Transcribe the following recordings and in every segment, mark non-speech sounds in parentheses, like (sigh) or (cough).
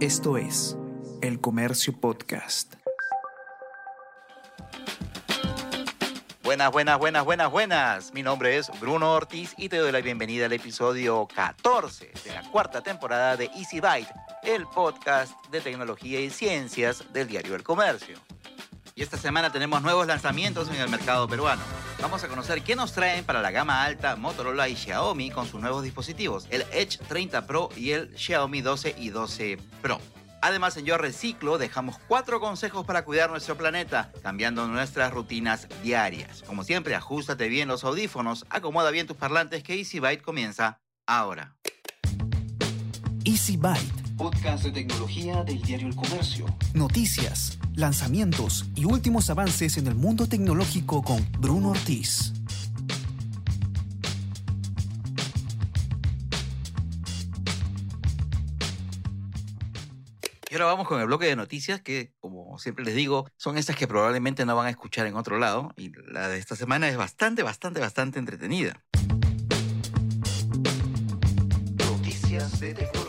Esto es El Comercio Podcast. Buenas, buenas, buenas, buenas, buenas. Mi nombre es Bruno Ortiz y te doy la bienvenida al episodio 14 de la cuarta temporada de Easy Byte, el podcast de tecnología y ciencias del diario El Comercio. Y esta semana tenemos nuevos lanzamientos en el mercado peruano. Vamos a conocer qué nos traen para la gama alta Motorola y Xiaomi con sus nuevos dispositivos, el Edge 30 Pro y el Xiaomi 12 y 12 Pro. Además, en Yo Reciclo dejamos cuatro consejos para cuidar nuestro planeta, cambiando nuestras rutinas diarias. Como siempre, ajustate bien los audífonos, acomoda bien tus parlantes que Easy Byte comienza ahora. Easy Byte. Podcast de tecnología del diario El Comercio. Noticias, lanzamientos y últimos avances en el mundo tecnológico con Bruno Ortiz. Y ahora vamos con el bloque de noticias que, como siempre les digo, son esas que probablemente no van a escuchar en otro lado. Y la de esta semana es bastante, bastante, bastante entretenida. Noticias de tecnología.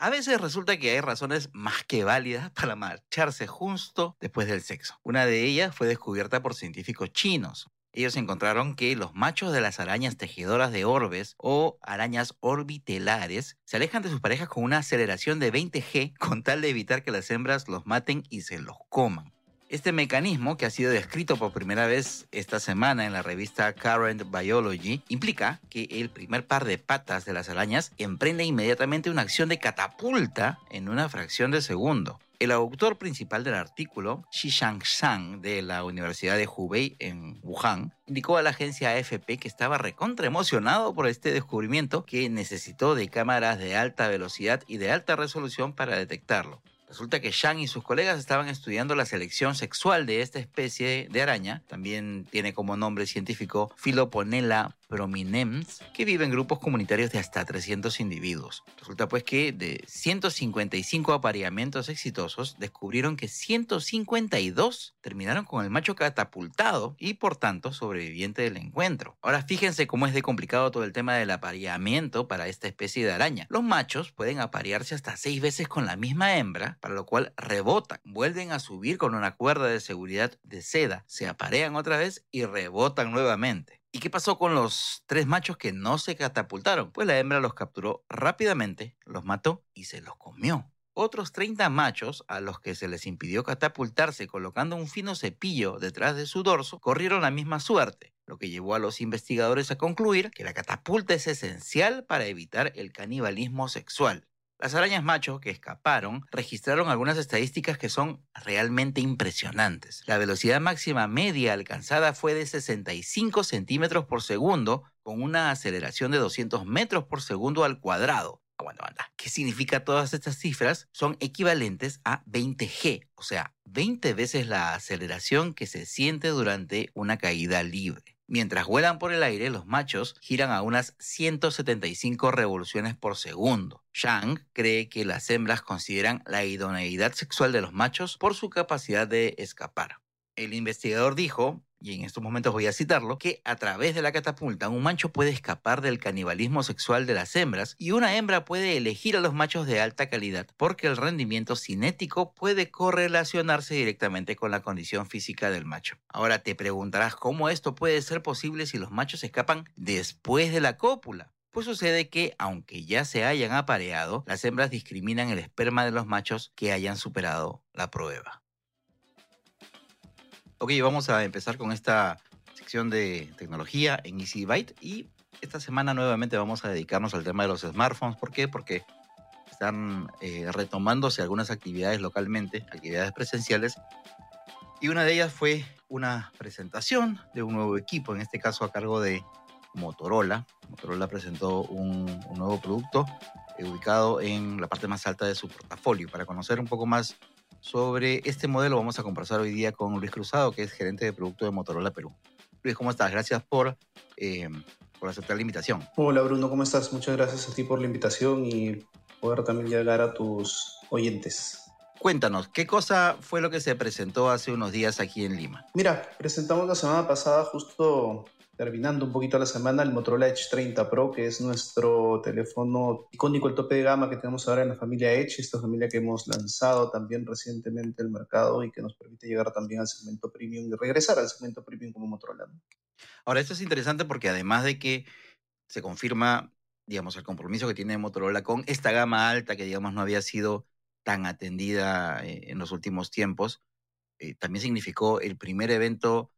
A veces resulta que hay razones más que válidas para marcharse justo después del sexo. Una de ellas fue descubierta por científicos chinos. Ellos encontraron que los machos de las arañas tejedoras de orbes o arañas orbitelares se alejan de sus parejas con una aceleración de 20G con tal de evitar que las hembras los maten y se los coman. Este mecanismo, que ha sido descrito por primera vez esta semana en la revista Current Biology, implica que el primer par de patas de las arañas emprende inmediatamente una acción de catapulta en una fracción de segundo. El autor principal del artículo, Shishang Shang, de la Universidad de Hubei en Wuhan, indicó a la agencia AFP que estaba recontra emocionado por este descubrimiento que necesitó de cámaras de alta velocidad y de alta resolución para detectarlo. Resulta que Shang y sus colegas estaban estudiando la selección sexual de esta especie de araña, también tiene como nombre científico Philoponella prominens, que vive en grupos comunitarios de hasta 300 individuos. Resulta pues que de 155 apareamientos exitosos, descubrieron que 152 terminaron con el macho catapultado y por tanto sobreviviente del encuentro. Ahora fíjense cómo es de complicado todo el tema del apareamiento para esta especie de araña. Los machos pueden aparearse hasta 6 veces con la misma hembra, para lo cual rebotan, vuelven a subir con una cuerda de seguridad de seda, se aparean otra vez y rebotan nuevamente. ¿Y qué pasó con los tres machos que no se catapultaron? Pues la hembra los capturó rápidamente, los mató y se los comió. Otros 30 machos, a los que se les impidió catapultarse colocando un fino cepillo detrás de su dorso, corrieron la misma suerte, lo que llevó a los investigadores a concluir que la catapulta es esencial para evitar el canibalismo sexual. Las arañas macho que escaparon registraron algunas estadísticas que son realmente impresionantes. La velocidad máxima media alcanzada fue de 65 centímetros por segundo, con una aceleración de 200 metros por segundo al cuadrado. Aguanta. ¿Qué significa todas estas cifras? Son equivalentes a 20G, o sea, 20 veces la aceleración que se siente durante una caída libre. Mientras vuelan por el aire, los machos giran a unas 175 revoluciones por segundo. Shang cree que las hembras consideran la idoneidad sexual de los machos por su capacidad de escapar. El investigador dijo, y en estos momentos voy a citarlo, que a través de la catapulta un macho puede escapar del canibalismo sexual de las hembras y una hembra puede elegir a los machos de alta calidad porque el rendimiento cinético puede correlacionarse directamente con la condición física del macho. Ahora te preguntarás cómo esto puede ser posible si los machos escapan después de la cópula. Pues sucede que, aunque ya se hayan apareado, las hembras discriminan el esperma de los machos que hayan superado la prueba. Ok, vamos a empezar con esta sección de tecnología en Easy Byte y esta semana nuevamente vamos a dedicarnos al tema de los smartphones. ¿Por qué? Porque están eh, retomándose algunas actividades localmente, actividades presenciales, y una de ellas fue una presentación de un nuevo equipo, en este caso a cargo de Motorola. Motorola presentó un, un nuevo producto ubicado en la parte más alta de su portafolio. Para conocer un poco más sobre este modelo vamos a conversar hoy día con Luis Cruzado, que es gerente de producto de Motorola Perú. Luis, ¿cómo estás? Gracias por, eh, por aceptar la invitación. Hola Bruno, ¿cómo estás? Muchas gracias a ti por la invitación y poder también llegar a tus oyentes. Cuéntanos, ¿qué cosa fue lo que se presentó hace unos días aquí en Lima? Mira, presentamos la semana pasada justo terminando un poquito la semana, el Motorola Edge 30 Pro, que es nuestro teléfono icónico, el tope de gama que tenemos ahora en la familia Edge, esta familia que hemos lanzado también recientemente al mercado y que nos permite llegar también al segmento premium y regresar al segmento premium como Motorola. Ahora, esto es interesante porque además de que se confirma, digamos, el compromiso que tiene Motorola con esta gama alta que, digamos, no había sido tan atendida eh, en los últimos tiempos, eh, también significó el primer evento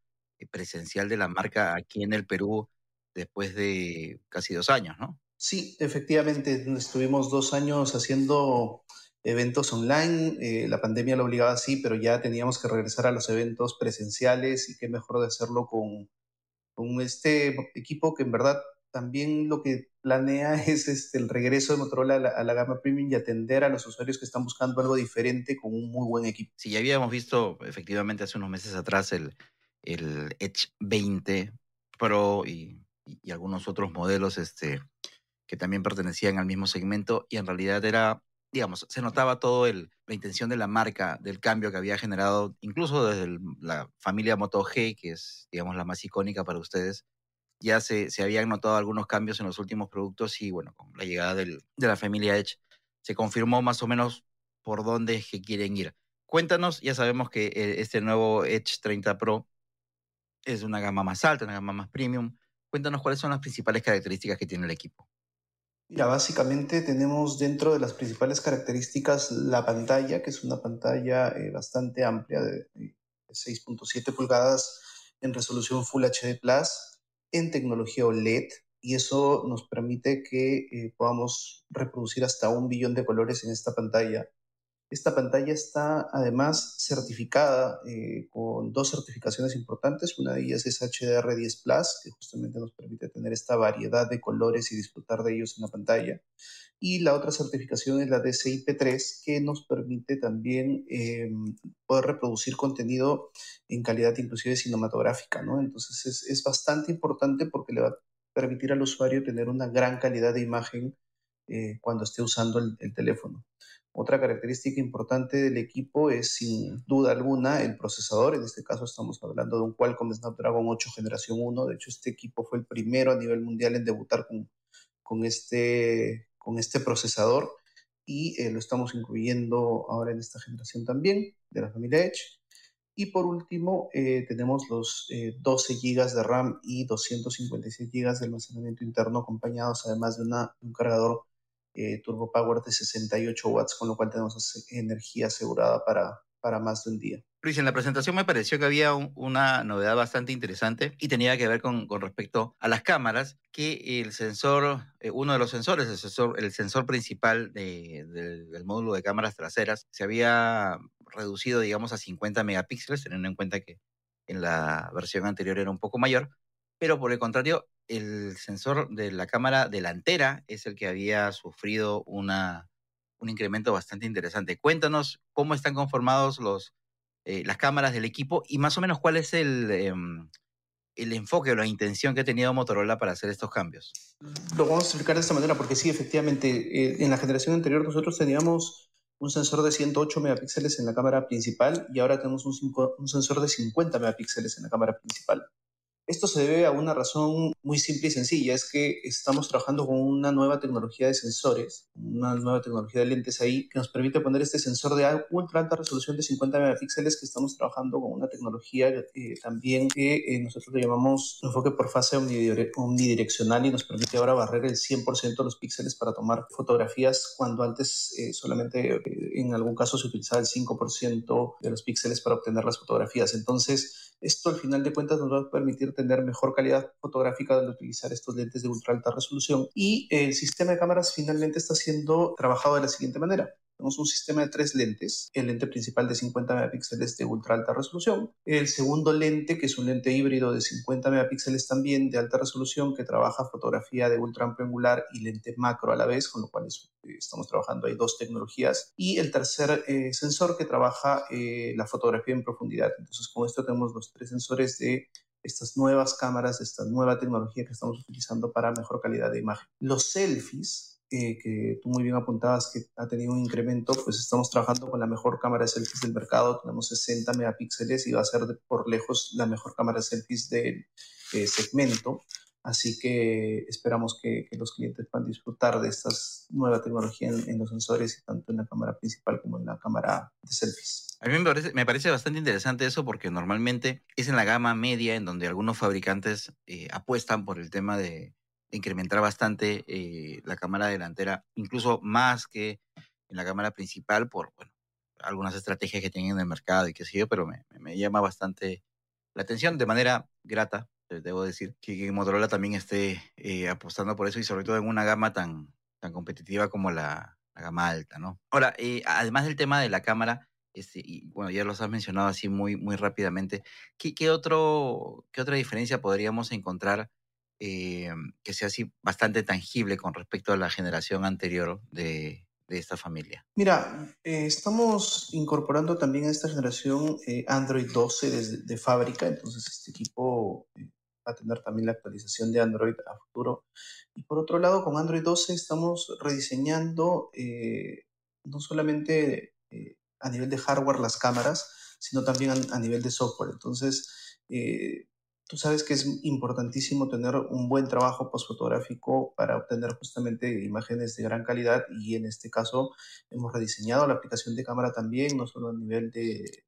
presencial de la marca aquí en el Perú después de casi dos años, ¿no? Sí, efectivamente, estuvimos dos años haciendo eventos online, eh, la pandemia lo obligaba así, pero ya teníamos que regresar a los eventos presenciales y qué mejor de hacerlo con, con este equipo que en verdad también lo que planea (laughs) es este, el regreso de Motorola a la, a la, gama premium y atender a los usuarios que están buscando algo diferente con un muy buen equipo. Sí, ya habíamos visto efectivamente hace unos meses atrás el, el Edge 20 Pro y, y, algunos otros modelos este, que también pertenecían al mismo segmento y en realidad era, digamos, se notaba todo el, la intención de la marca, del cambio que había generado, incluso desde el, la familia Moto G, que es, digamos, la más icónica para ustedes, ya se, se habían notado algunos cambios en los últimos productos y bueno, con la llegada del, de la familia Edge se confirmó más o menos por dónde es que quieren ir. Cuéntanos, ya sabemos que eh, este nuevo Edge 30 Pro es una gama más alta, una gama más premium. Cuéntanos cuáles son las principales características que tiene el equipo. Mira, básicamente tenemos dentro de las principales características la pantalla, que es una pantalla eh, bastante amplia de, de 6.7 pulgadas en resolución Full HD Plus, en tecnología OLED, y eso nos permite que eh, podamos reproducir hasta un billón de colores en esta pantalla esta pantalla está además certificada eh, con dos certificaciones importantes. Una de ellas es HDR10 Plus, que justamente nos permite tener esta variedad de colores y disfrutar de ellos en la pantalla. Y la otra certificación es la DCI-P3, que nos permite también eh, poder reproducir contenido en calidad inclusive cinematográfica. ¿no? Entonces es, es bastante importante porque le va a permitir al usuario tener una gran calidad de imagen eh, cuando esté usando el, el teléfono. Otra característica importante del equipo es, sin duda alguna, el procesador. En este caso estamos hablando de un Qualcomm Snapdragon 8 generación 1. De hecho, este equipo fue el primero a nivel mundial en debutar con, con, este, con este procesador y eh, lo estamos incluyendo ahora en esta generación también de la familia Edge. Y por último, eh, tenemos los eh, 12 GB de RAM y 256 GB de almacenamiento interno acompañados además de, una, un cargador eh, Turbo Power de 68 watts, con lo cual tenemos energía asegurada para, para más de un día. Luis, en la presentación me pareció que había un, una novedad bastante interesante y tenía que ver con, con respecto a las cámaras, que el sensor, eh, uno de los sensores, el sensor, el sensor principal de, de, del módulo de cámaras traseras, se había reducido, digamos, a 50 megapíxeles, teniendo en cuenta que en la versión anterior era un poco mayor, pero por el contrario, el sensor de la cámara delantera es el que había sufrido un incremento bastante interesante. Cuéntanos cómo están conformados los, eh, las cámaras del equipo y más o menos cuál es el, eh, el enfoque o la intención que ha tenido Motorola para hacer estos cambios. Lo vamos a explicar de esta manera porque sí, efectivamente, eh, en la generación anterior nosotros teníamos un sensor de 108 megapíxeles en la cámara principal y ahora tenemos un, un sensor de 50 megapíxeles en la cámara principal. Esto se debe a una razón muy simple y sencilla, es que estamos trabajando con una nueva tecnología de sensores, una nueva tecnología de lentes ahí, que nos permite poner este sensor de ultra alta resolución de 50 megapíxeles, que estamos trabajando con una tecnología eh, también que eh, nosotros le llamamos enfoque por fase omnidireccional y nos permite ahora barrer el 100% de los píxeles para tomar fotografías, cuando antes eh, solamente eh, en algún caso se utilizaba el 5% de los píxeles para obtener las fotografías. Entonces, esto al final de cuentas nos va a permitir tener mejor calidad fotográfica al utilizar estos lentes de ultra alta resolución y el sistema de cámaras finalmente está siendo trabajado de la siguiente manera. Tenemos un sistema de tres lentes, el lente principal de 50 megapíxeles de ultra alta resolución, el segundo lente que es un lente híbrido de 50 megapíxeles también de alta resolución que trabaja fotografía de ultra amplio angular y lente macro a la vez, con lo cual es, eh, estamos trabajando ahí dos tecnologías, y el tercer eh, sensor que trabaja eh, la fotografía en profundidad. Entonces con esto tenemos los tres sensores de estas nuevas cámaras, esta nueva tecnología que estamos utilizando para mejor calidad de imagen. Los selfies que tú muy bien apuntabas que ha tenido un incremento, pues estamos trabajando con la mejor cámara de selfies del mercado, tenemos 60 megapíxeles y va a ser por lejos la mejor cámara de selfies del eh, segmento. Así que esperamos que, los clientes puedan disfrutar de esta nueva tecnología en, los sensores, tanto en la cámara principal como en la cámara de selfies. A mí me parece, bastante interesante eso porque normalmente es en la gama media en donde algunos fabricantes eh, apuestan por el tema de, incrementar bastante eh, la cámara delantera, incluso más que en la cámara principal por bueno, algunas estrategias que tienen en el mercado y qué sé yo, pero me llama bastante la atención de manera grata, debo decir, que, Motorola también esté eh, apostando por eso y sobre todo en una gama tan, tan competitiva como la, gama alta, ¿no? Ahora, eh, además del tema de la cámara, este, y bueno, ya los has mencionado así muy, muy rápidamente, ¿qué, otro, ¿qué otra diferencia podríamos encontrar eh, que sea así bastante tangible con respecto a la generación anterior de, de esta familia? Mira, eh, estamos incorporando también a esta generación Android 12 desde de fábrica, entonces este equipo a tener también la actualización de Android a futuro. Y por otro lado, con Android 12 estamos rediseñando no solamente a nivel de hardware las cámaras, sino también a, a nivel de software. Entonces, Tú sabes que es importantísimo tener un buen trabajo postfotográfico para obtener justamente imágenes de gran calidad y en este caso hemos rediseñado la aplicación de cámara también, no solo a nivel de,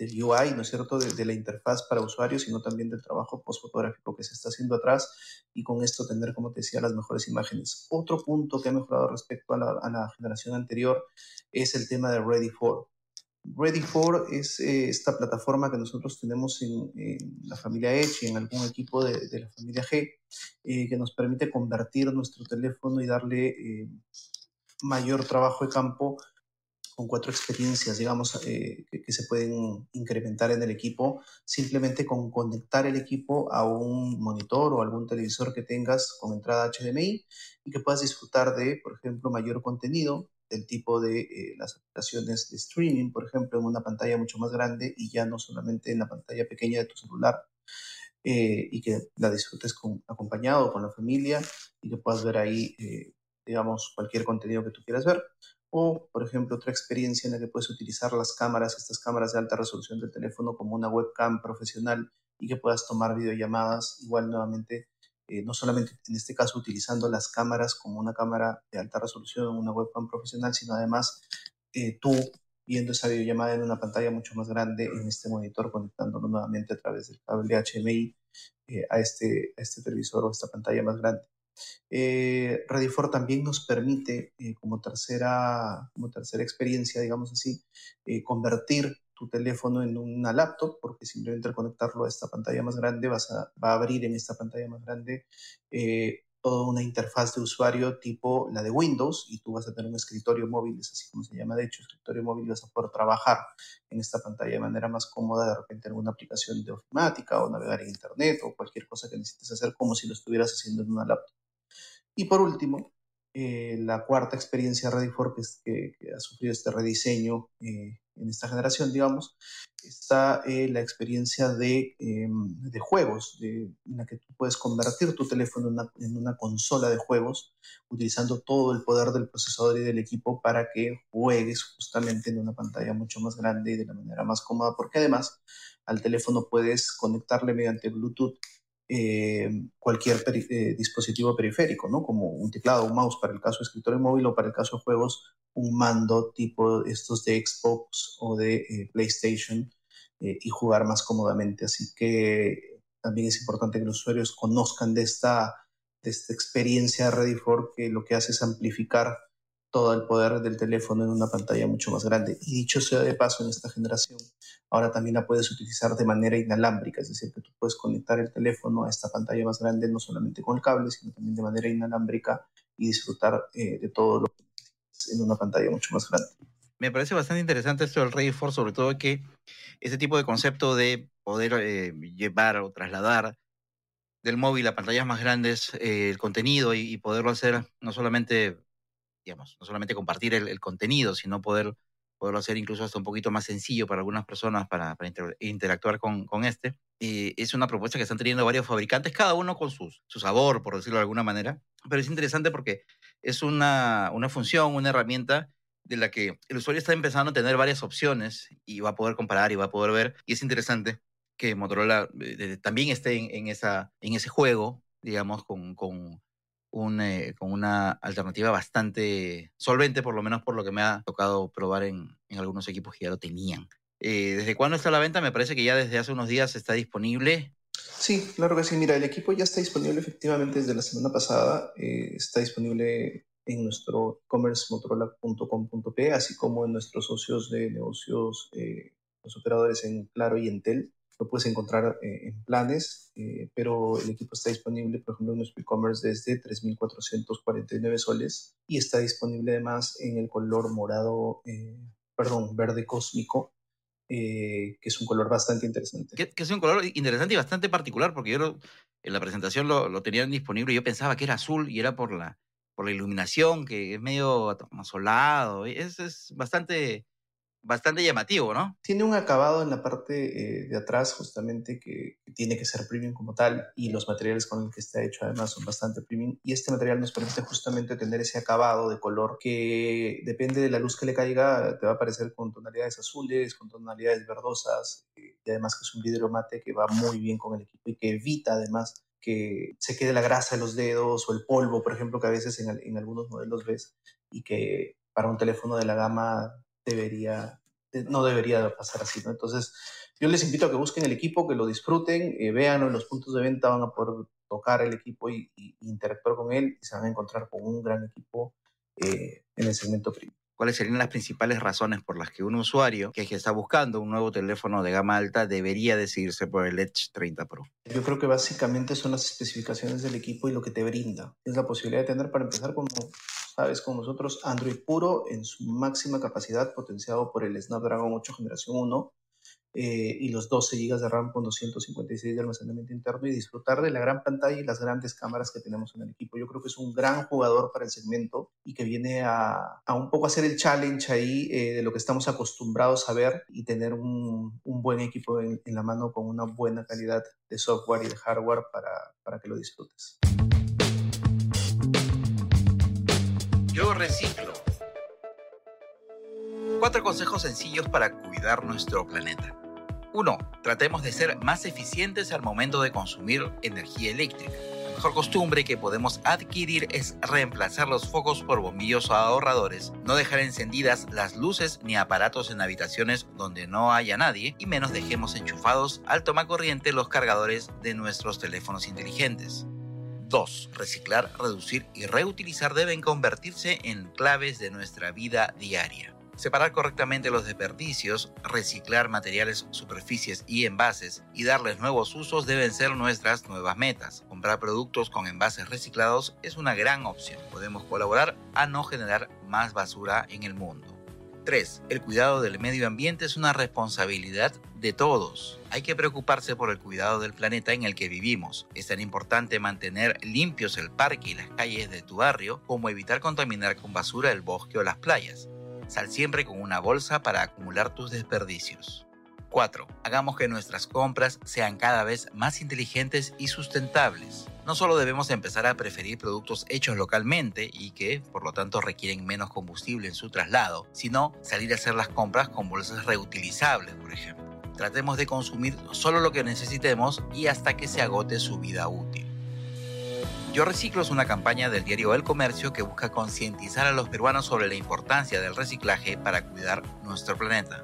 del UI, ¿no es cierto?, de, la interfaz para usuarios, sino también del trabajo postfotográfico que se está haciendo atrás y con esto tener, como te decía, las mejores imágenes. Otro punto que ha mejorado respecto a la, generación anterior es el tema de Ready for. Ready for es eh, esta plataforma que nosotros tenemos en, la familia Edge y en algún equipo de, la familia G, eh, que nos permite convertir nuestro teléfono y darle eh, mayor trabajo de campo con cuatro experiencias, digamos, que, que, se pueden incrementar en el equipo, simplemente con conectar el equipo a un monitor o algún televisor que tengas con entrada HDMI y que puedas disfrutar de, por ejemplo, mayor contenido, del tipo de eh, las aplicaciones de streaming, por ejemplo, en una pantalla mucho más grande y ya no solamente en la pantalla pequeña de tu celular, eh, y que la disfrutes con, acompañado con la familia y que puedas ver ahí, eh, digamos, cualquier contenido que tú quieras ver. O, por ejemplo, otra experiencia en la que puedes utilizar las cámaras, estas cámaras de alta resolución del teléfono como una webcam profesional y que puedas tomar videollamadas igual nuevamente eh, no solamente en este caso utilizando las cámaras como una cámara de alta resolución, una webcam profesional, sino además eh, tú viendo esa videollamada en una pantalla mucho más grande en este monitor, conectándolo nuevamente a través del cable HMI eh, a, este, a este televisor o esta pantalla más grande. Eh, Ready4 también nos permite, como, tercera, como tercera experiencia, digamos así, convertir tu teléfono en una laptop, porque simplemente al conectarlo a esta pantalla más grande vas a, va a abrir en esta pantalla más grande eh, toda una interfaz de usuario tipo la de Windows y tú vas a tener un escritorio móvil, es así como se llama de hecho, escritorio móvil, vas a poder trabajar en esta pantalla de manera más cómoda, de repente alguna aplicación de ofimática o navegar en internet o cualquier cosa que necesites hacer como si lo estuvieras haciendo en una laptop. Y por último, eh, la cuarta experiencia Ready for que, que, ha sufrido este rediseño eh, en esta generación, digamos, está eh, la experiencia de, em, de juegos, en la que tú puedes convertir tu teléfono en una, en una, consola de juegos, utilizando todo el poder del procesador y del equipo para que juegues justamente en una pantalla mucho más grande y de la manera más cómoda, porque además al teléfono puedes conectarle mediante Bluetooth eh, cualquier eh, dispositivo periférico, ¿no? Como un teclado, un mouse para el caso de escritorio móvil o para el caso de juegos, un mando tipo estos de Xbox o de eh, PlayStation y jugar más cómodamente. Así que también es importante que los usuarios conozcan de esta, de esta experiencia Ready for que lo que hace es amplificar todo el poder del teléfono en una pantalla mucho más grande. Y dicho sea de paso, en esta generación, ahora también la puedes utilizar de manera inalámbrica, es decir, que tú puedes conectar el teléfono a esta pantalla más grande no solamente con el cable, sino también de manera inalámbrica y disfrutar eh, de todo lo que en una pantalla mucho más grande. Me parece bastante interesante esto del Ready for, sobre todo que ese tipo de concepto de poder eh, llevar o trasladar del móvil a pantallas más grandes eh, el contenido y poderlo hacer no solamente digamos, no solamente compartir el, contenido, sino poder, poderlo hacer incluso hasta un poquito más sencillo para algunas personas para, interactuar con, con este. Eh, es una propuesta que están teniendo varios fabricantes, cada uno con sus, su sabor, por decirlo de alguna manera. Pero es interesante porque es una, una función, una herramienta de la que el usuario está empezando a tener varias opciones y va a poder comparar y va a poder ver. Y es interesante que Motorola eh, también esté en, esa, en ese juego, digamos, con, con, eh, con una alternativa bastante solvente, por lo menos por lo que me ha tocado probar en, algunos equipos que ya lo tenían. Eh, ¿Desde cuándo está la venta? Me parece que ya desde hace unos días está disponible. Sí, claro que sí. Mira, el equipo ya está disponible efectivamente desde la semana pasada. está disponible en nuestro e-commerce así como en nuestros socios de negocios, eh, los operadores en Claro y Entel. Lo puedes encontrar eh, en planes, eh, pero el equipo está disponible, por ejemplo, en nuestro e-commerce desde 3.449 soles y está disponible además en el color morado, perdón, verde cósmico, que es un color bastante interesante. Que, es un color interesante y bastante particular, porque yo en la presentación lo, lo tenían disponible y yo pensaba que era azul y era por la, por la iluminación, que es medio solado. Es, es bastante, bastante llamativo, ¿no? Tiene un acabado en la parte eh, de atrás, justamente, que, tiene que ser premium como tal, y los materiales con los que está hecho además son bastante premium. Y este material nos permite justamente tener ese acabado de color que depende de la luz que le caiga, te va a aparecer con tonalidades azules, con tonalidades verdosas, eh, y además que es un vidrio mate que va muy bien con el equipo y que evita además que se quede la grasa de los dedos o el polvo, por ejemplo, que a veces en, algunos modelos ves y que para un teléfono de la gama debería, eh, no debería pasar así, ¿no? Entonces, yo les invito a que busquen el equipo, que lo disfruten, eh, vean en los puntos de venta, van a poder tocar el equipo y, interactuar con él y se van a encontrar con un gran equipo eh, en el segmento premium cuáles serían las principales razones por las que un usuario que, está buscando un nuevo teléfono de gama alta debería decidirse por el Edge 30 Pro. Yo creo que básicamente son las especificaciones del equipo y lo que te brinda. Es la posibilidad de tener, para empezar, como sabes, con nosotros, Android puro en su máxima capacidad, potenciado por el Snapdragon 8 generación 1, eh, y los 12 GB de RAM con 256 de almacenamiento interno y disfrutar de la gran pantalla y las grandes cámaras que tenemos en el equipo. Yo creo que es un gran jugador para el segmento y que viene a, a un poco hacer el challenge ahí eh, de lo que estamos acostumbrados a ver y tener un, un buen equipo en, en, la mano con una buena calidad de software y de hardware para, para que lo disfrutes. Yo reciclo. Cuatro consejos sencillos para cuidar nuestro planeta. 1. Tratemos de ser más eficientes al momento de consumir energía eléctrica. La mejor costumbre que podemos adquirir es reemplazar los focos por bombillos ahorradores, no dejar encendidas las luces ni aparatos en habitaciones donde no haya nadie y menos dejemos enchufados al toma corriente los cargadores de nuestros teléfonos inteligentes. 2. Reciclar, reducir y reutilizar deben convertirse en claves de nuestra vida diaria. Separar correctamente los desperdicios, reciclar materiales, superficies y envases y darles nuevos usos deben ser nuestras nuevas metas. Comprar productos con envases reciclados es una gran opción. Podemos colaborar a no generar más basura en el mundo. 3. El cuidado del medio ambiente es una responsabilidad de todos. Hay que preocuparse por el cuidado del planeta en el que vivimos. Es tan importante mantener limpios el parque y las calles de tu barrio como evitar contaminar con basura el bosque o las playas. Sal siempre con una bolsa para acumular tus desperdicios. 4. Hagamos que nuestras compras sean cada vez más inteligentes y sustentables. No solo debemos empezar a preferir productos hechos localmente y que, por lo tanto, requieren menos combustible en su traslado, sino salir a hacer las compras con bolsas reutilizables, por ejemplo. Tratemos de consumir solo lo que necesitemos y hasta que se agote su vida útil. Yo Reciclo es una campaña del diario El Comercio que busca concientizar a los peruanos sobre la importancia del reciclaje para cuidar nuestro planeta.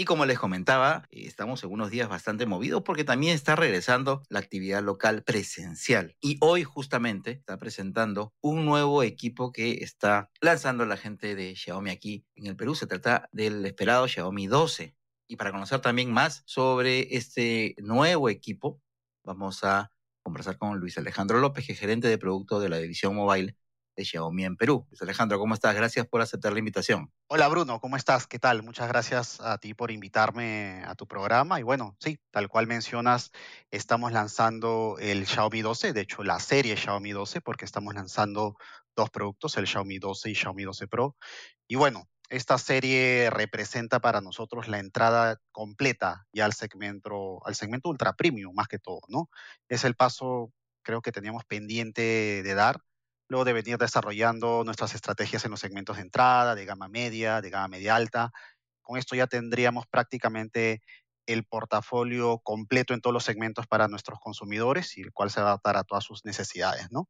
Y como les comentaba, estamos en unos días bastante movidos porque también está regresando la actividad local presencial. Y hoy justamente está presentando un nuevo equipo que está lanzando la gente de Xiaomi aquí en el Perú. Se trata del esperado Xiaomi 12. Y para conocer también más sobre este nuevo equipo, vamos a conversar con Luis Alejandro López, que es gerente de producto de la división mobile de Xiaomi en Perú. Alejandro, ¿cómo estás? Gracias por aceptar la invitación. Hola Bruno, ¿cómo estás? ¿Qué tal? Muchas gracias a ti por invitarme a tu programa. Y bueno, sí, tal cual mencionas, estamos lanzando el Xiaomi 12, de hecho la serie Xiaomi 12, porque estamos lanzando dos productos, el Xiaomi 12 y Xiaomi 12 Pro. Y bueno, esta serie representa para nosotros la entrada completa ya al segmento, al segmento ultra premium más que todo, ¿no? Es el paso creo que teníamos pendiente de dar, luego de venir desarrollando nuestras estrategias en los segmentos de entrada, de gama media, de gama media alta. Con esto ya tendríamos prácticamente el portafolio completo en todos los segmentos para nuestros consumidores y el cual se va a todas sus necesidades, ¿no?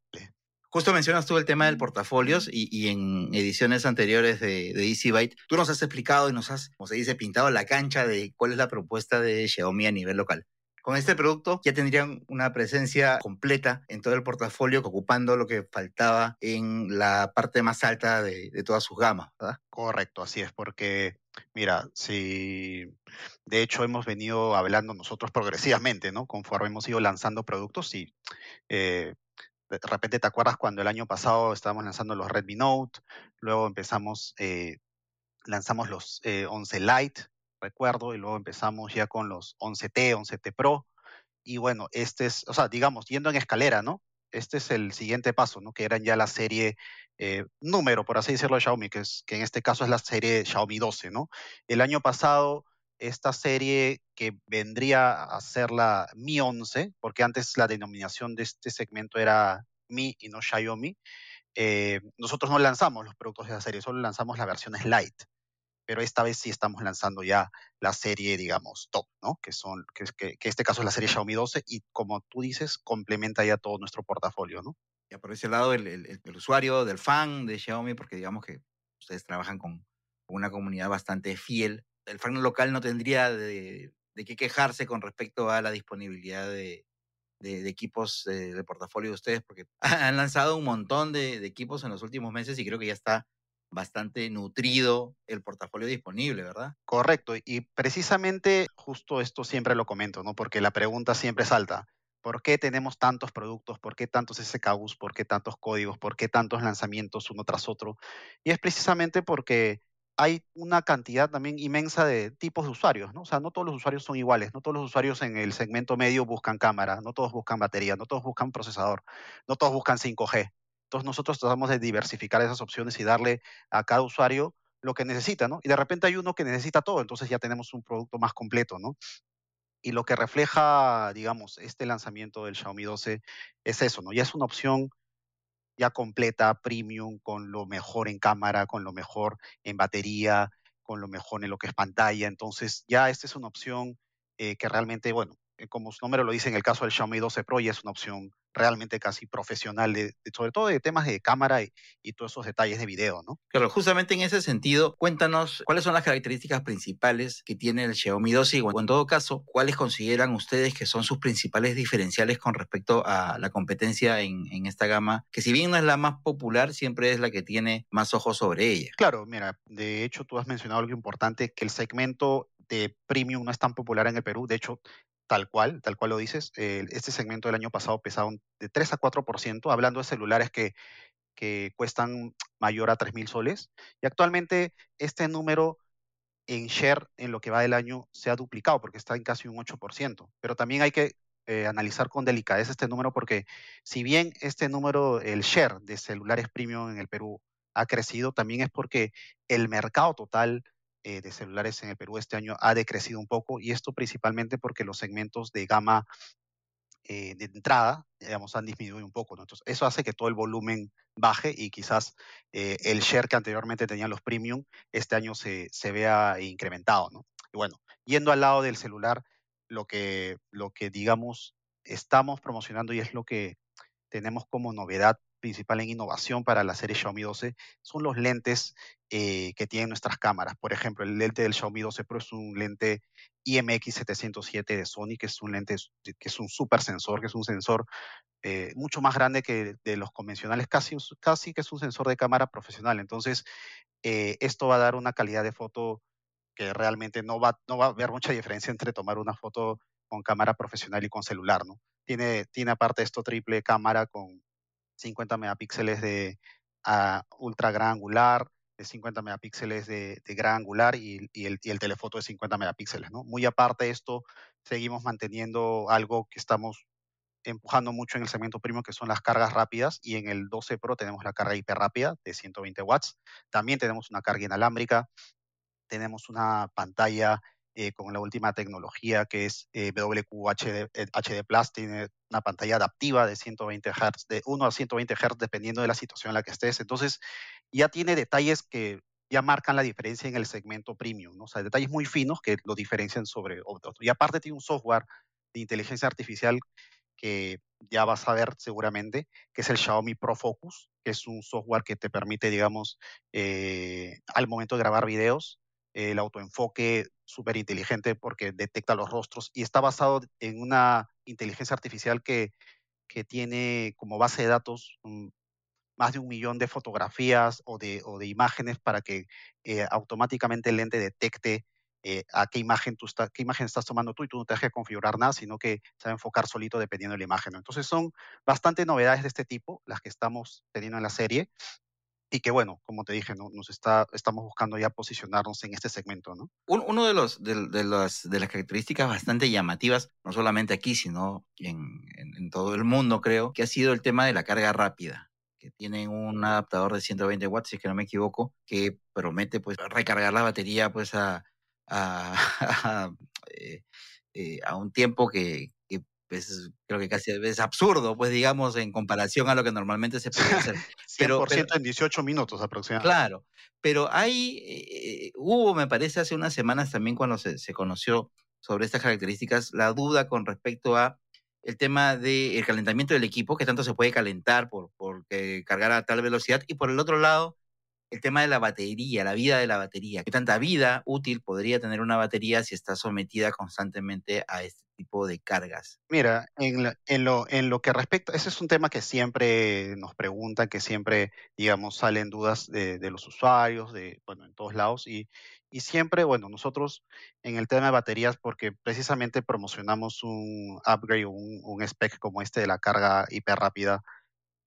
Justo mencionas tú el tema del portafolios y, y en ediciones anteriores de, de Easy Byte, tú nos has explicado y nos has, como se dice, pintado la cancha de cuál es la propuesta de Xiaomi a nivel local. Con este producto ya tendrían una presencia completa en todo el portafolio, ocupando lo que faltaba en la parte más alta de, todas sus gamas, ¿verdad? Correcto, así es, porque mira, si de hecho hemos venido hablando nosotros progresivamente, ¿no? Conforme hemos ido lanzando productos y eh, de repente te acuerdas cuando el año pasado estábamos lanzando los Redmi Note, luego empezamos, eh, lanzamos los eh, 11 Lite, recuerdo, y luego empezamos ya con los 11T, 11T Pro, y bueno, este es, o sea, digamos, yendo en escalera, ¿no? Este es el siguiente paso, ¿no? Que eran ya la serie eh, número, por así decirlo, de Xiaomi, que, es, que en este caso es la serie Xiaomi 12, ¿no? El año pasado, esta serie que vendría a ser la Mi 11, porque antes la denominación de este segmento era Mi y no Xiaomi, eh, nosotros no lanzamos los productos de la serie, solo lanzamos las versiones light pero esta vez sí estamos lanzando ya la serie, digamos, top, ¿no? Que son, que, que, que este caso es la serie Xiaomi 12 y como tú dices, complementa ya todo nuestro portafolio, ¿no? Ya por ese lado, el, el, el usuario del fan de Xiaomi, porque digamos que ustedes trabajan con una comunidad bastante fiel, el fan local no tendría de, de qué quejarse con respecto a la disponibilidad de, de, de equipos de, de, portafolio de ustedes, porque (laughs) han lanzado un montón de, de, equipos en los últimos meses y creo que ya está bastante nutrido el portafolio disponible, ¿verdad? Correcto, y precisamente justo esto siempre lo comento, ¿no? Porque la pregunta siempre salta. ¿Por qué tenemos tantos productos? ¿Por qué tantos SKUs? ¿Por qué tantos códigos? ¿Por qué tantos lanzamientos uno tras otro? Y es precisamente porque hay una cantidad también inmensa de tipos de usuarios, ¿no? O sea, no todos los usuarios son iguales, no todos los usuarios en el segmento medio buscan cámara, no todos buscan batería, no todos buscan procesador, no todos buscan 5G. Entonces nosotros tratamos de diversificar esas opciones y darle a cada usuario lo que necesita, ¿no? Y de repente hay uno que necesita todo, entonces ya tenemos un producto más completo, ¿no? Y lo que refleja, digamos, este lanzamiento del Xiaomi 12 es eso, ¿no? Ya es una opción ya completa, premium, con lo mejor en cámara, con lo mejor en batería, con lo mejor en lo que es pantalla. Entonces ya esta es una opción eh, que realmente, bueno, como su nombre lo dice en el caso del Xiaomi 12 Pro, ya es una opción realmente casi profesional, de, de, sobre todo de temas de cámara y, y, todos esos detalles de video, ¿no? Claro, justamente en ese sentido, cuéntanos cuáles son las características principales que tiene el Xiaomi 12 y o en todo caso, cuáles consideran ustedes que son sus principales diferenciales con respecto a la competencia en, en esta gama, que si bien no es la más popular, siempre es la que tiene más ojos sobre ella. Claro, mira, de hecho tú has mencionado algo importante, que el segmento de premium no es tan popular en el Perú. De hecho, tal cual, tal cual lo dices, eh, este segmento del año pasado pesaba de 3 a 4%, hablando de celulares que, que cuestan mayor a 3 mil soles. Y actualmente este número en share en lo que va del año se ha duplicado porque está en casi un 8%. Pero también hay que eh, analizar con delicadeza este número porque si bien este número, el share de celulares premium en el Perú ha crecido, también es porque el mercado total eh, de celulares en el Perú este año ha decrecido un poco y esto principalmente porque los segmentos de gama eh, de entrada, digamos, han disminuido un poco. Entonces, eso hace que todo el volumen baje y quizás eh, el share que anteriormente tenían los premium este año se, se vea incrementado. ¿no? Y bueno, yendo al lado del celular, lo que, lo que digamos estamos promocionando y es lo que tenemos como novedad principal en innovación para la serie Xiaomi 12 son los lentes eh, que tienen nuestras cámaras. Por ejemplo, el lente del Xiaomi 12 Pro es un lente IMX707 de Sony, que es un lente que es un super sensor, que es un sensor eh, mucho más grande que de los convencionales, casi, casi que es un sensor de cámara profesional. Entonces, eh, esto va a dar una calidad de foto que realmente no va, no va a haber mucha diferencia entre tomar una foto con cámara profesional y con celular, ¿no? Tiene, tiene aparte esto triple cámara con 50 megapíxeles de uh, ultra gran angular, de 50 megapíxeles de, gran angular y, el, telefoto de 50 megapíxeles. ¿no? Muy aparte de esto, seguimos manteniendo algo que estamos empujando mucho en el segmento premium, que son las cargas rápidas, y en el 12 Pro tenemos la carga hiper rápida de 120 watts. También tenemos una carga inalámbrica, tenemos una pantalla eh, con la última tecnología que es eh, WQHD HD Plus, tiene una pantalla adaptiva de 120 Hz, de 1 a 120 Hz dependiendo de la situación en la que estés. Entonces, ya tiene detalles que ya marcan la diferencia en el segmento premium, ¿no? o sea, detalles muy finos que lo diferencian sobre otros. Y aparte tiene un software de inteligencia artificial que ya vas a ver seguramente, que es el Xiaomi Pro Focus, que es un software que te permite, digamos, eh, al momento de grabar videos, el autoenfoque súper inteligente porque detecta los rostros y está basado en una inteligencia artificial que, que tiene como base de datos más de un millón de fotografías o de, o de imágenes para que eh, automáticamente el lente detecte eh, a qué imagen, tú qué imagen estás tomando tú y tú no te dejes configurar nada, sino que se va a enfocar solito dependiendo de la imagen. Entonces son bastante novedades de este tipo las que estamos teniendo en la serie y que bueno, como te dije, ¿no? nos está, estamos buscando ya posicionarnos en este segmento. ¿no? Uno de, los, de, de, las, de las características bastante llamativas, no solamente aquí, sino en, en, todo el mundo, creo, que ha sido el tema de la carga rápida que tienen un adaptador de 120 watts, si es que no me equivoco, que promete pues recargar la batería pues a, a, (laughs) eh, eh, a un tiempo que pues, creo que casi es absurdo, pues digamos, en comparación a lo que normalmente se puede hacer. 100% (laughs) pero, pero, en 18 minutos aproximadamente. Claro, pero hay, eh, hubo, me parece, hace unas semanas también cuando se, se conoció sobre estas características, la duda con respecto a el tema del calentamiento del equipo, que tanto se puede calentar por, por cargar a tal velocidad, y por el otro lado, el tema de la batería, la vida de la batería. ¿Qué tanta vida útil podría tener una batería si está sometida constantemente a este tipo de cargas? Mira, en, la, en, lo, en lo que respecta, ese es un tema que siempre nos preguntan, que siempre, digamos, salen dudas de, los usuarios, de, bueno, en todos lados, y, siempre, bueno, nosotros en el tema de baterías, porque precisamente promocionamos un upgrade, un, un spec como este de la carga hiper rápida,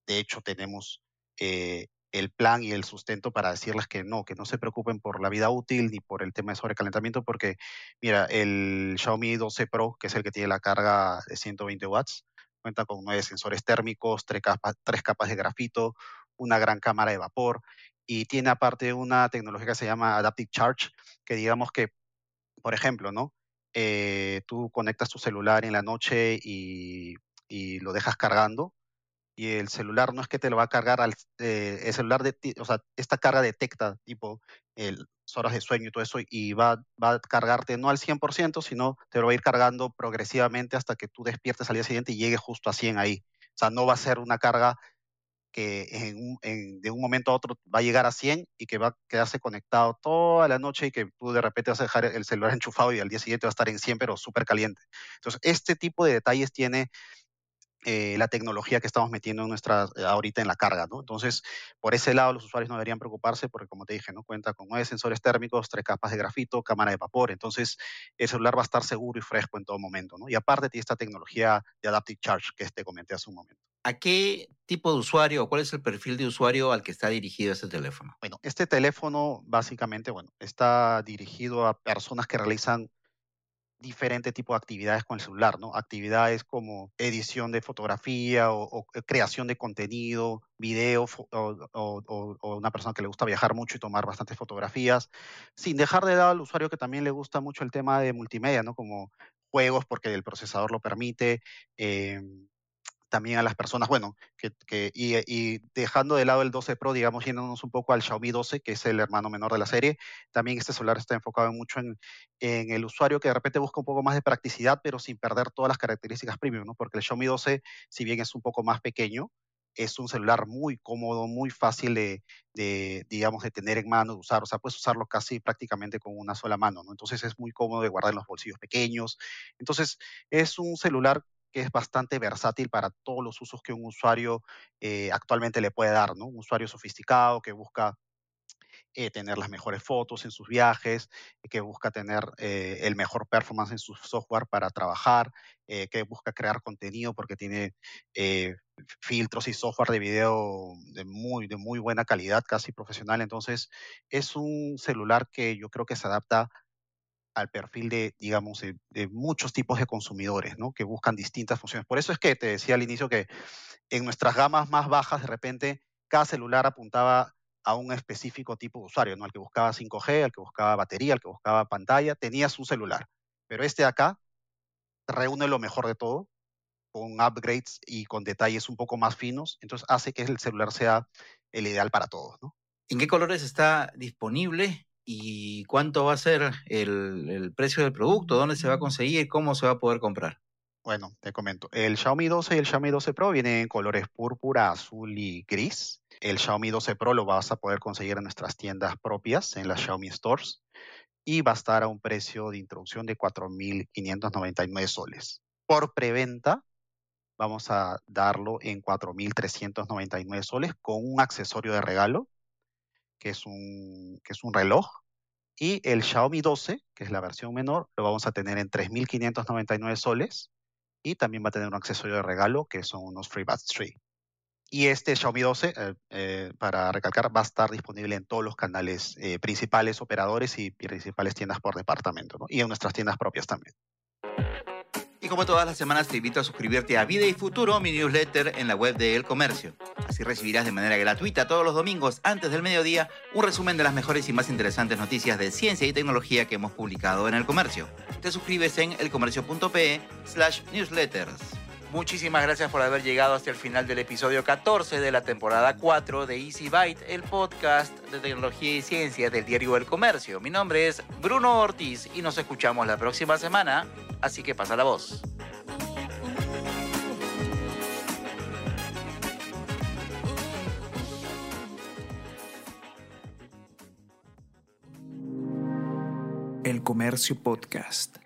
de hecho tenemos eh, el plan y el sustento para decirles que no, que no se preocupen por la vida útil ni por el tema de sobrecalentamiento, porque mira, el Xiaomi 12 Pro, que es el que tiene la carga de 120 watts, cuenta con nueve sensores térmicos, tres capas, de grafito, una gran cámara de vapor y tiene aparte una tecnología que se llama Adaptive Charge, que digamos que, por ejemplo, ¿no? Eh, tú conectas tu celular en la noche y, lo dejas cargando y el celular no es que te lo va a cargar al eh, el celular de o sea esta carga detecta tipo el horas de sueño y todo eso y va, va a cargarte no al 100% sino te lo va a ir cargando progresivamente hasta que tú despiertes al día siguiente y llegue justo a 100 ahí o sea no va a ser una carga que en, en, de un momento a otro va a llegar a 100 y que va a quedarse conectado toda la noche y que tú de repente vas a dejar el celular (laughs) enchufado y al día siguiente va a estar en 100 pero súper caliente. Entonces, este tipo de detalles tiene eh, la tecnología que estamos metiendo en nuestra, eh, ahorita en la carga, ¿no? Entonces, por ese lado, los usuarios no deberían preocuparse porque, como te dije, ¿no? Cuenta con nueve sensores térmicos, tres capas de grafito, cámara de vapor. Entonces, el celular va a estar seguro y fresco en todo momento, ¿no? Y aparte tiene esta tecnología de Adaptive Charge que te comenté hace un momento. ¿A qué tipo de usuario o cuál es el perfil de usuario al que está dirigido este teléfono? Bueno, este teléfono básicamente, bueno, está dirigido a personas que realizan diferente tipo de actividades con el celular, ¿no? Actividades como edición de fotografía o, o creación de contenido, video, o, una persona que le gusta viajar mucho y tomar bastantes fotografías, sin dejar de lado al usuario que también le gusta mucho el tema de multimedia, ¿no? Como juegos porque el procesador lo permite, eh, también a las personas, bueno, y, dejando de lado el 12 Pro, digamos, yéndonos un poco al Xiaomi 12, que es el hermano menor de la serie, también este celular está enfocado mucho en, en, el usuario que de repente busca un poco más de practicidad, pero sin perder todas las características premium, ¿no? Porque el Xiaomi 12, si bien es un poco más pequeño, es un celular muy cómodo, muy fácil de, de, digamos, de tener en mano, de usar. O sea, puedes usarlo casi prácticamente con una sola mano, ¿no? Entonces es muy cómodo de guardar en los bolsillos pequeños. Entonces es un celular que es bastante versátil para todos los usos que un usuario eh, actualmente le puede dar, ¿no? Un usuario sofisticado que busca eh, tener las mejores fotos en sus viajes, que busca tener eh, el mejor performance en su software para trabajar, que busca crear contenido porque tiene filtros y software de video de muy, de muy buena calidad, casi profesional. Entonces, es un celular que yo creo que se adapta al perfil de, digamos, de, muchos tipos de consumidores, ¿no? Que buscan distintas funciones. Por eso es que te decía al inicio que en nuestras gamas más bajas, de repente, cada celular apuntaba a un específico tipo de usuario, ¿no? Al que buscaba 5G, al que buscaba batería, al que buscaba pantalla, tenías un celular. Pero este de acá reúne lo mejor de todo, con upgrades y con detalles un poco más finos, entonces hace que el celular sea el ideal para todos. ¿En qué colores está disponible y cuánto va a ser el, el precio del producto? ¿Dónde se va a conseguir? ¿Cómo se va a poder comprar? Bueno, te comento. El Xiaomi 12 y el Xiaomi 12 Pro vienen en colores púrpura, azul y gris. El Xiaomi 12 Pro lo vas a poder conseguir en nuestras tiendas propias, en las Xiaomi Stores, y va a estar a un precio de introducción de 4.599 soles. Por preventa, vamos a darlo en 4.399 soles con un accesorio de regalo, que es un, que es un reloj. Y el Xiaomi 12, que es la versión menor, lo vamos a tener en 3.599 soles y también va a tener un accesorio de regalo que son unos FreeBuds 3. Y este Xiaomi 12, eh, eh, para recalcar, va a estar disponible en todos los canales eh, principales, operadores y principales tiendas por departamento, ¿no? y en nuestras tiendas propias también. Como todas las semanas te invito a suscribirte a Vida y Futuro, mi newsletter en la web de El Comercio. Así recibirás de manera gratuita todos los domingos antes del mediodía un resumen de las mejores y más interesantes noticias de ciencia y tecnología que hemos publicado en El Comercio. Te suscribes en elcomercio.pe slash newsletters. Muchísimas gracias por haber llegado hasta el final del episodio 14 de la temporada 4 de Easy Byte, el podcast de tecnología y ciencia del diario El Comercio. Mi nombre es Bruno Ortiz y nos escuchamos la próxima semana, así que pasa la voz. El Comercio Podcast.